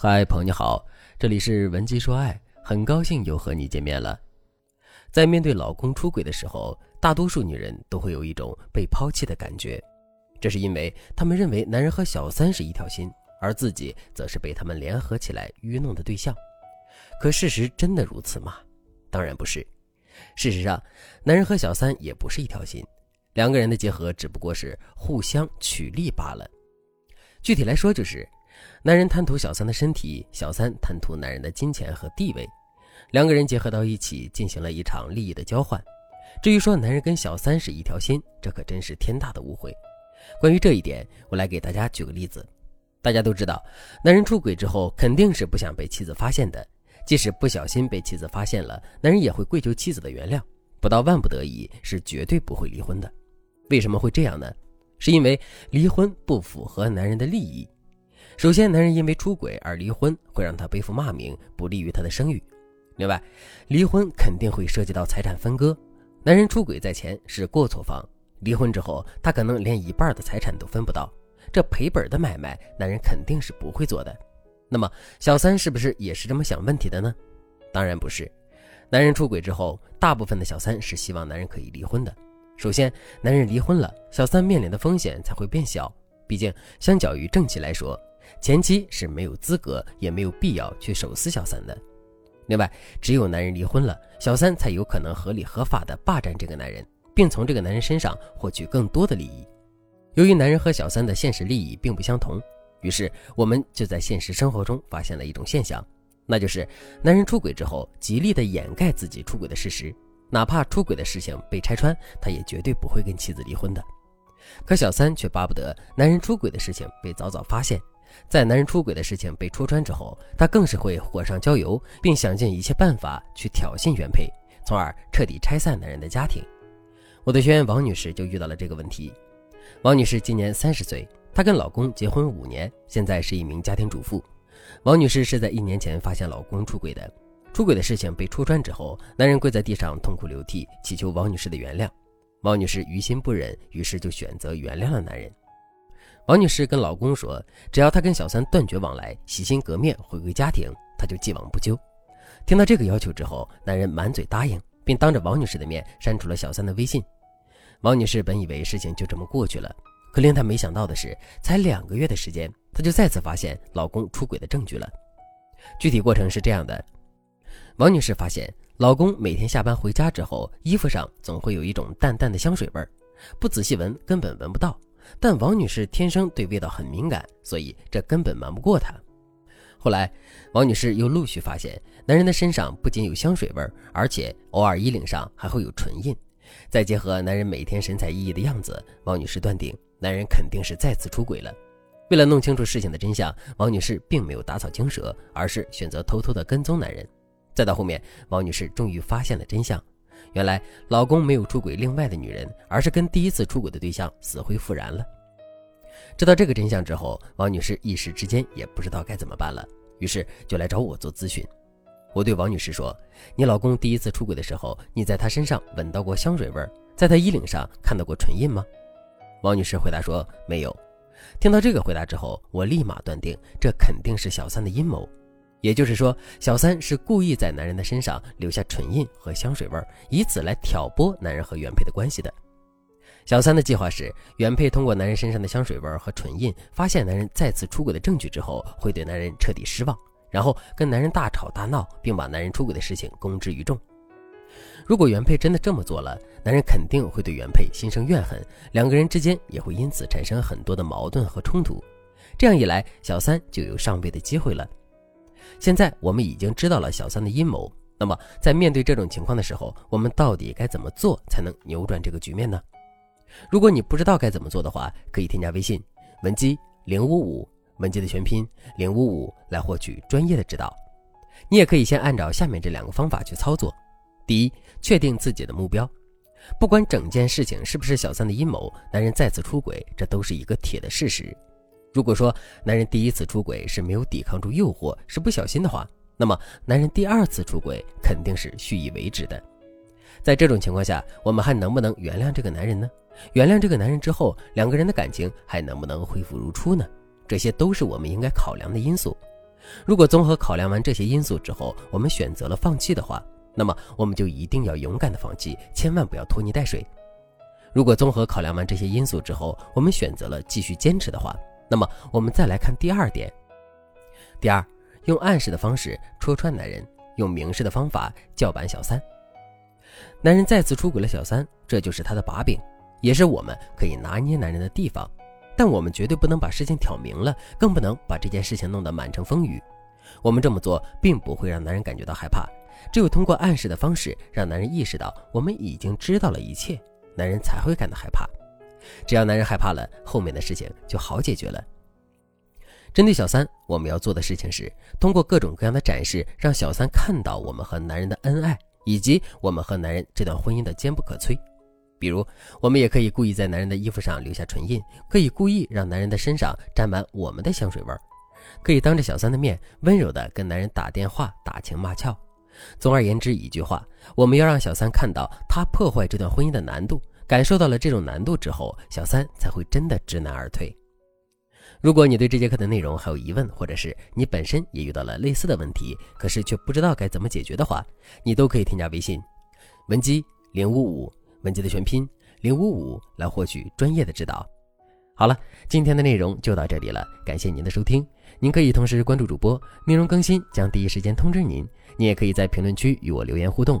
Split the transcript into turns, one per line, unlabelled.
嗨，朋友你好，这里是文姬说爱，很高兴又和你见面了。在面对老公出轨的时候，大多数女人都会有一种被抛弃的感觉，这是因为她们认为男人和小三是一条心，而自己则是被他们联合起来愚弄的对象。可事实真的如此吗？当然不是。事实上，男人和小三也不是一条心，两个人的结合只不过是互相取利罢了。具体来说，就是。男人贪图小三的身体，小三贪图男人的金钱和地位，两个人结合到一起，进行了一场利益的交换。至于说男人跟小三是一条心，这可真是天大的误会。关于这一点，我来给大家举个例子。大家都知道，男人出轨之后肯定是不想被妻子发现的，即使不小心被妻子发现了，男人也会跪求妻子的原谅，不到万不得已是绝对不会离婚的。为什么会这样呢？是因为离婚不符合男人的利益。首先，男人因为出轨而离婚，会让他背负骂名，不利于他的声誉。另外，离婚肯定会涉及到财产分割。男人出轨在前是过错方，离婚之后，他可能连一半的财产都分不到，这赔本的买卖，男人肯定是不会做的。那么，小三是不是也是这么想问题的呢？当然不是。男人出轨之后，大部分的小三是希望男人可以离婚的。首先，男人离婚了，小三面临的风险才会变小。毕竟，相较于正妻来说，前妻是没有资格，也没有必要去手撕小三的。另外，只有男人离婚了，小三才有可能合理合法的霸占这个男人，并从这个男人身上获取更多的利益。由于男人和小三的现实利益并不相同，于是我们就在现实生活中发现了一种现象，那就是男人出轨之后，极力的掩盖自己出轨的事实，哪怕出轨的事情被拆穿，他也绝对不会跟妻子离婚的。可小三却巴不得男人出轨的事情被早早发现。在男人出轨的事情被戳穿之后，她更是会火上浇油，并想尽一切办法去挑衅原配，从而彻底拆散男人的家庭。我的学员王女士就遇到了这个问题。王女士今年三十岁，她跟老公结婚五年，现在是一名家庭主妇。王女士是在一年前发现老公出轨的，出轨的事情被戳穿之后，男人跪在地上痛哭流涕，祈求王女士的原谅。王女士于心不忍，于是就选择原谅了男人。王女士跟老公说：“只要她跟小三断绝往来，洗心革面，回归家庭，她就既往不咎。”听到这个要求之后，男人满嘴答应，并当着王女士的面删除了小三的微信。王女士本以为事情就这么过去了，可令她没想到的是，才两个月的时间，她就再次发现老公出轨的证据了。具体过程是这样的：王女士发现老公每天下班回家之后，衣服上总会有一种淡淡的香水味儿，不仔细闻根本闻不到。但王女士天生对味道很敏感，所以这根本瞒不过她。后来，王女士又陆续发现，男人的身上不仅有香水味，而且偶尔衣领上还会有唇印。再结合男人每天神采奕奕的样子，王女士断定男人肯定是再次出轨了。为了弄清楚事情的真相，王女士并没有打草惊蛇，而是选择偷偷的跟踪男人。再到后面，王女士终于发现了真相。原来老公没有出轨另外的女人，而是跟第一次出轨的对象死灰复燃了。知道这个真相之后，王女士一时之间也不知道该怎么办了，于是就来找我做咨询。我对王女士说：“你老公第一次出轨的时候，你在他身上闻到过香水味，在他衣领上看到过唇印吗？”王女士回答说：“没有。”听到这个回答之后，我立马断定这肯定是小三的阴谋。也就是说，小三是故意在男人的身上留下唇印和香水味，以此来挑拨男人和原配的关系的。小三的计划是，原配通过男人身上的香水味和唇印，发现男人再次出轨的证据之后，会对男人彻底失望，然后跟男人大吵大闹，并把男人出轨的事情公之于众。如果原配真的这么做了，男人肯定会对原配心生怨恨，两个人之间也会因此产生很多的矛盾和冲突。这样一来，小三就有上位的机会了。现在我们已经知道了小三的阴谋，那么在面对这种情况的时候，我们到底该怎么做才能扭转这个局面呢？如果你不知道该怎么做的话，可以添加微信文姬零五五，文姬的全拼零五五来获取专业的指导。你也可以先按照下面这两个方法去操作：第一，确定自己的目标，不管整件事情是不是小三的阴谋，男人再次出轨，这都是一个铁的事实。如果说男人第一次出轨是没有抵抗住诱惑，是不小心的话，那么男人第二次出轨肯定是蓄意为之的。在这种情况下，我们还能不能原谅这个男人呢？原谅这个男人之后，两个人的感情还能不能恢复如初呢？这些都是我们应该考量的因素。如果综合考量完这些因素之后，我们选择了放弃的话，那么我们就一定要勇敢的放弃，千万不要拖泥带水。如果综合考量完这些因素之后，我们选择了继续坚持的话，那么我们再来看第二点。第二，用暗示的方式戳穿男人，用明示的方法叫板小三。男人再次出轨了小三，这就是他的把柄，也是我们可以拿捏男人的地方。但我们绝对不能把事情挑明了，更不能把这件事情弄得满城风雨。我们这么做并不会让男人感觉到害怕，只有通过暗示的方式让男人意识到我们已经知道了一切，男人才会感到害怕。只要男人害怕了，后面的事情就好解决了。针对小三，我们要做的事情是通过各种各样的展示，让小三看到我们和男人的恩爱，以及我们和男人这段婚姻的坚不可摧。比如，我们也可以故意在男人的衣服上留下唇印，可以故意让男人的身上沾满我们的香水味儿，可以当着小三的面温柔地跟男人打电话打情骂俏。总而言之，一句话，我们要让小三看到他破坏这段婚姻的难度，感受到了这种难度之后，小三才会真的知难而退。如果你对这节课的内容还有疑问，或者是你本身也遇到了类似的问题，可是却不知道该怎么解决的话，你都可以添加微信文姬零五五。文姬的全拼零五五来获取专业的指导。好了，今天的内容就到这里了，感谢您的收听。您可以同时关注主播，内容更新将第一时间通知您。您也可以在评论区与我留言互动，